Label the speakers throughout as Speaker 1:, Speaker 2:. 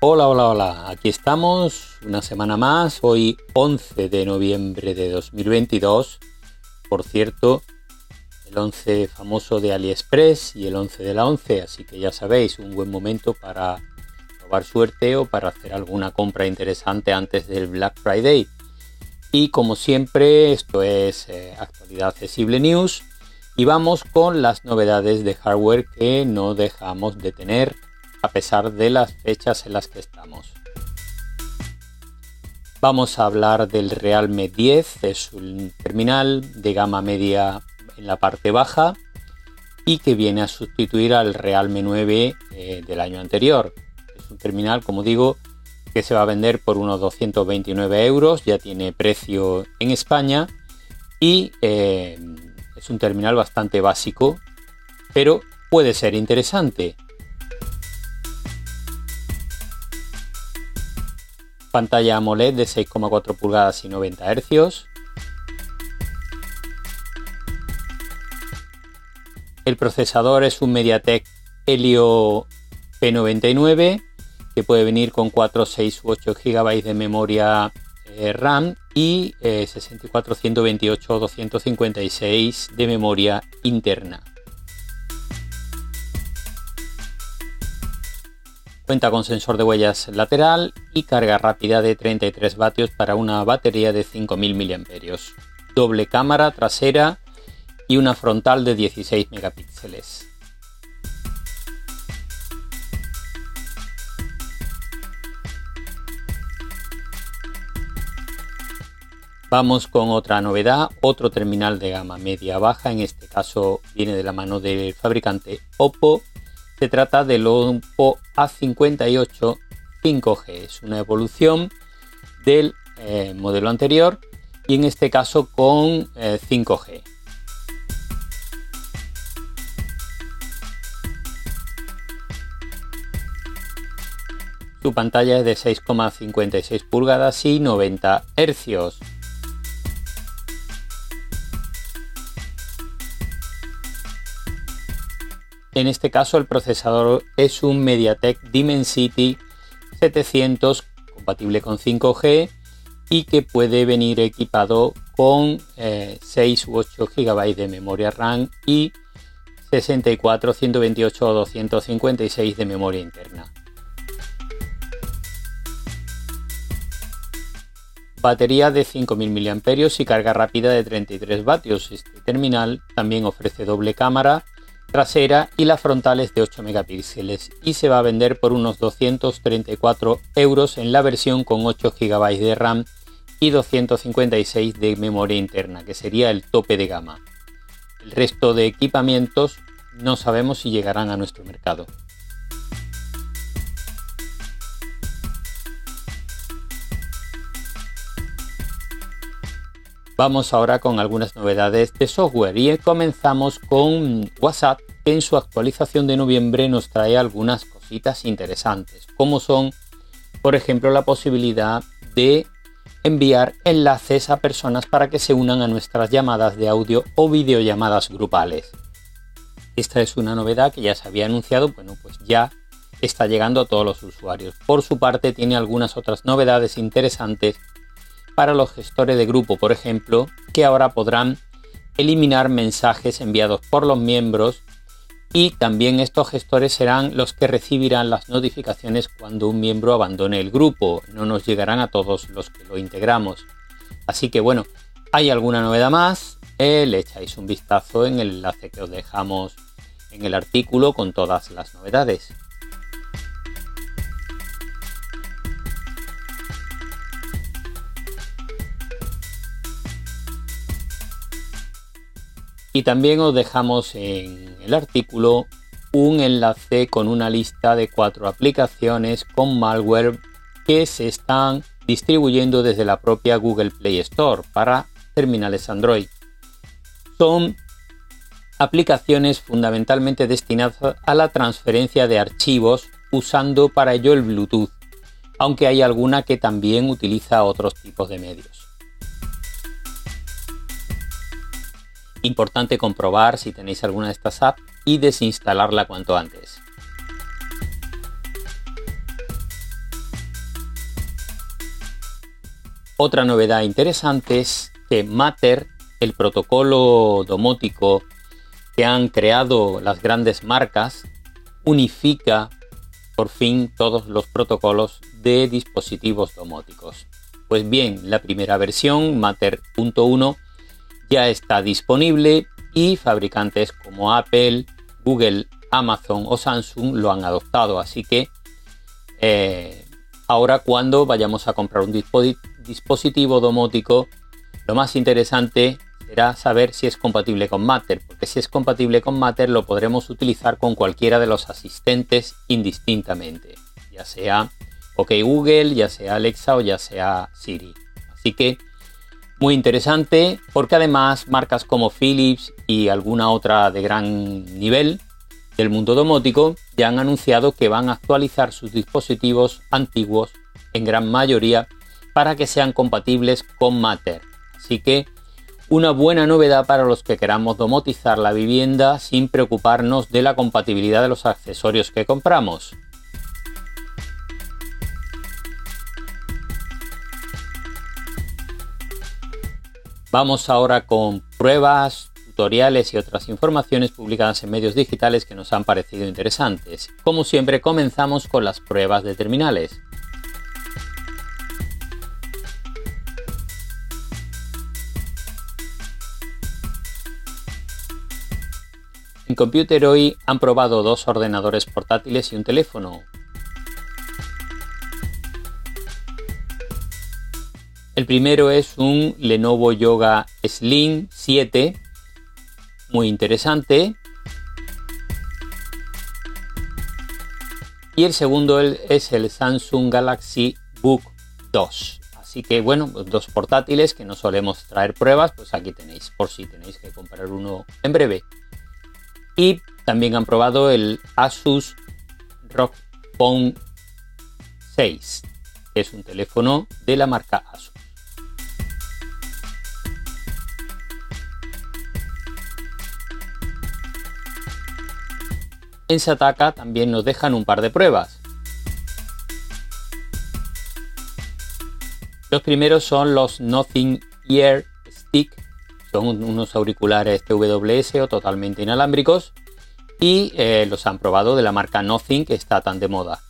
Speaker 1: Hola, hola, hola. Aquí estamos una semana más, hoy 11 de noviembre de 2022. Por cierto, el 11 famoso de AliExpress y el 11 de la 11, así que ya sabéis, un buen momento para probar suerte o para hacer alguna compra interesante antes del Black Friday. Y como siempre, esto es eh, actualidad accesible news y vamos con las novedades de hardware que no dejamos de tener a pesar de las fechas en las que estamos. Vamos a hablar del Realme 10, es un terminal de gama media en la parte baja y que viene a sustituir al Realme 9 eh, del año anterior. Es un terminal, como digo, que se va a vender por unos 229 euros, ya tiene precio en España y eh, es un terminal bastante básico, pero puede ser interesante. Pantalla AMOLED de 6,4 pulgadas y 90 Hz. El procesador es un MediaTek Helio P99 que puede venir con 4, 6 u 8 GB de memoria eh, RAM y 64, 128 o 256 de memoria interna. Cuenta con sensor de huellas lateral y carga rápida de 33 vatios para una batería de 5000 mAh. Doble cámara trasera y una frontal de 16 megapíxeles. Vamos con otra novedad, otro terminal de gama media baja, en este caso viene de la mano del fabricante Oppo. Se trata del Oppo A58 5G, es una evolución del eh, modelo anterior y en este caso con 5G. Eh, Su pantalla es de 6,56 pulgadas y 90 hercios. En este caso el procesador es un MediaTek Dimensity 700 compatible con 5G y que puede venir equipado con 6 eh, u 8 GB de memoria RAM y 64, 128 o 256 de memoria interna. Batería de 5000 mAh y carga rápida de 33 vatios. Este terminal también ofrece doble cámara trasera y la frontal es de 8 megapíxeles y se va a vender por unos 234 euros en la versión con 8 GB de RAM y 256 de memoria interna, que sería el tope de gama. El resto de equipamientos no sabemos si llegarán a nuestro mercado. Vamos ahora con algunas novedades de software y comenzamos con WhatsApp que en su actualización de noviembre nos trae algunas cositas interesantes, como son, por ejemplo, la posibilidad de enviar enlaces a personas para que se unan a nuestras llamadas de audio o videollamadas grupales. Esta es una novedad que ya se había anunciado, bueno, pues ya está llegando a todos los usuarios. Por su parte, tiene algunas otras novedades interesantes para los gestores de grupo, por ejemplo, que ahora podrán eliminar mensajes enviados por los miembros y también estos gestores serán los que recibirán las notificaciones cuando un miembro abandone el grupo, no nos llegarán a todos los que lo integramos. Así que bueno, hay alguna novedad más, eh, le echáis un vistazo en el enlace que os dejamos en el artículo con todas las novedades. Y también os dejamos en el artículo un enlace con una lista de cuatro aplicaciones con malware que se están distribuyendo desde la propia Google Play Store para terminales Android. Son aplicaciones fundamentalmente destinadas a la transferencia de archivos usando para ello el Bluetooth, aunque hay alguna que también utiliza otros tipos de medios. Importante comprobar si tenéis alguna de estas apps y desinstalarla cuanto antes. Otra novedad interesante es que Matter, el protocolo domótico que han creado las grandes marcas, unifica por fin todos los protocolos de dispositivos domóticos. Pues bien, la primera versión, Matter.1, ya está disponible y fabricantes como Apple, Google, Amazon o Samsung lo han adoptado. Así que eh, ahora cuando vayamos a comprar un dispositivo domótico, lo más interesante será saber si es compatible con Matter, porque si es compatible con Matter lo podremos utilizar con cualquiera de los asistentes indistintamente, ya sea OK Google, ya sea Alexa o ya sea Siri. Así que muy interesante porque además marcas como Philips y alguna otra de gran nivel del mundo domótico ya han anunciado que van a actualizar sus dispositivos antiguos en gran mayoría para que sean compatibles con Matter. Así que una buena novedad para los que queramos domotizar la vivienda sin preocuparnos de la compatibilidad de los accesorios que compramos. Vamos ahora con pruebas, tutoriales y otras informaciones publicadas en medios digitales que nos han parecido interesantes. Como siempre comenzamos con las pruebas de terminales. En Computer hoy han probado dos ordenadores portátiles y un teléfono, El primero es un Lenovo Yoga Slim 7, muy interesante. Y el segundo es el Samsung Galaxy Book 2. Así que bueno, dos portátiles que no solemos traer pruebas, pues aquí tenéis, por si tenéis que comprar uno en breve. Y también han probado el Asus ROG Phone 6, que es un teléfono de la marca Asus. En Sataka también nos dejan un par de pruebas. Los primeros son los Nothing Ear Stick, son unos auriculares TWS o totalmente inalámbricos y eh, los han probado de la marca Nothing que está tan de moda.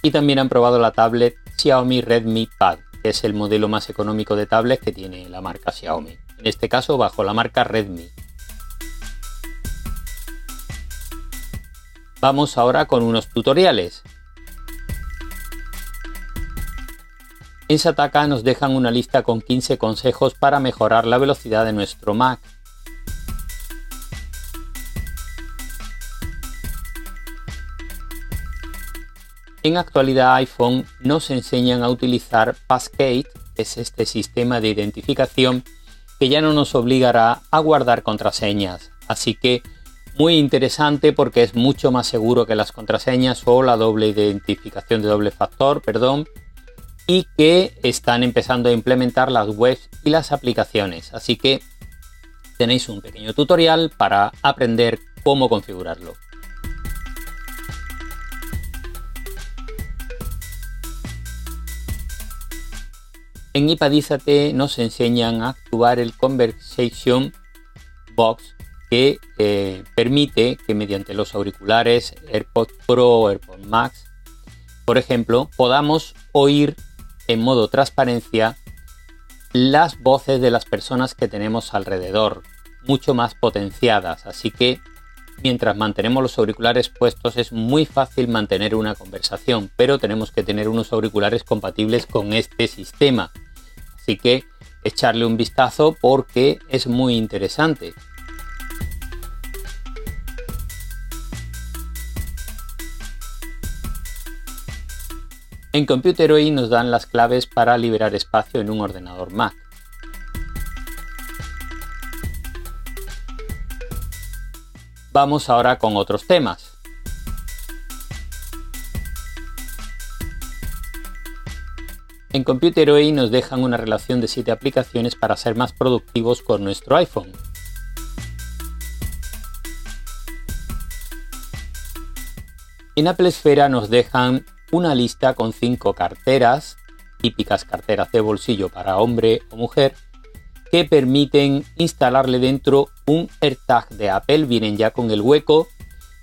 Speaker 1: Y también han probado la tablet Xiaomi Redmi Pad, que es el modelo más económico de tablet que tiene la marca Xiaomi. En este caso bajo la marca Redmi. Vamos ahora con unos tutoriales. En Sataka nos dejan una lista con 15 consejos para mejorar la velocidad de nuestro Mac. En actualidad iPhone nos enseñan a utilizar Passkey, que es este sistema de identificación que ya no nos obligará a guardar contraseñas. Así que muy interesante porque es mucho más seguro que las contraseñas o la doble identificación de doble factor, perdón, y que están empezando a implementar las webs y las aplicaciones. Así que tenéis un pequeño tutorial para aprender cómo configurarlo. En Ipadízate nos enseñan a actuar el Conversation Box que eh, permite que mediante los auriculares AirPods Pro o AirPods Max, por ejemplo, podamos oír en modo transparencia las voces de las personas que tenemos alrededor, mucho más potenciadas. Así que mientras mantenemos los auriculares puestos es muy fácil mantener una conversación, pero tenemos que tener unos auriculares compatibles con este sistema. Así que echarle un vistazo porque es muy interesante. En Computeroid nos dan las claves para liberar espacio en un ordenador Mac. Vamos ahora con otros temas. En Computeroid nos dejan una relación de 7 aplicaciones para ser más productivos con nuestro iPhone. En Apple Esfera nos dejan una lista con 5 carteras, típicas carteras de bolsillo para hombre o mujer, que permiten instalarle dentro un AirTag de Apple, vienen ya con el hueco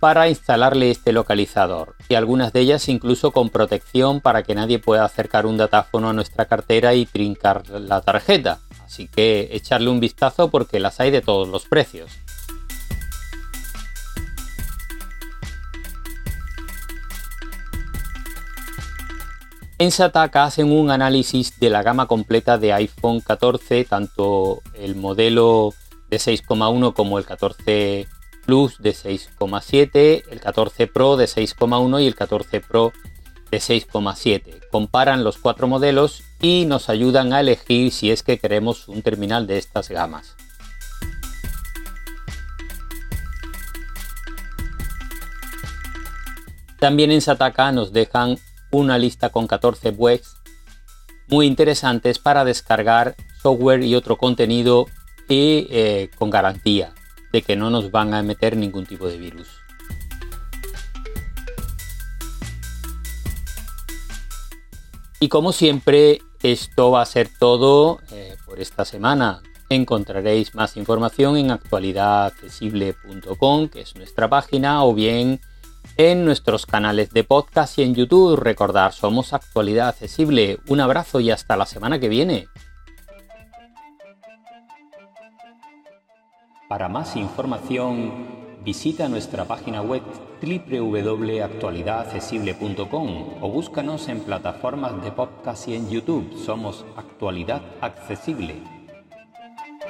Speaker 1: para instalarle este localizador y algunas de ellas incluso con protección para que nadie pueda acercar un datáfono a nuestra cartera y trincar la tarjeta. Así que echarle un vistazo porque las hay de todos los precios. En Sataka hacen un análisis de la gama completa de iPhone 14, tanto el modelo de 6,1 como el 14 Plus de 6,7, el 14 Pro de 6,1 y el 14 Pro de 6,7. Comparan los cuatro modelos y nos ayudan a elegir si es que queremos un terminal de estas gamas. También en Sataka nos dejan una lista con 14 webs muy interesantes para descargar software y otro contenido y eh, con garantía de que no nos van a meter ningún tipo de virus. Y como siempre, esto va a ser todo eh, por esta semana. Encontraréis más información en actualidadaccesible.com, que es nuestra página, o bien en nuestros canales de podcast y en YouTube. Recordar, somos Actualidad Accesible. Un abrazo y hasta la semana que viene. Para más información, visita nuestra página web www.actualidadaccesible.com o búscanos en plataformas de podcast y en YouTube. Somos Actualidad Accesible.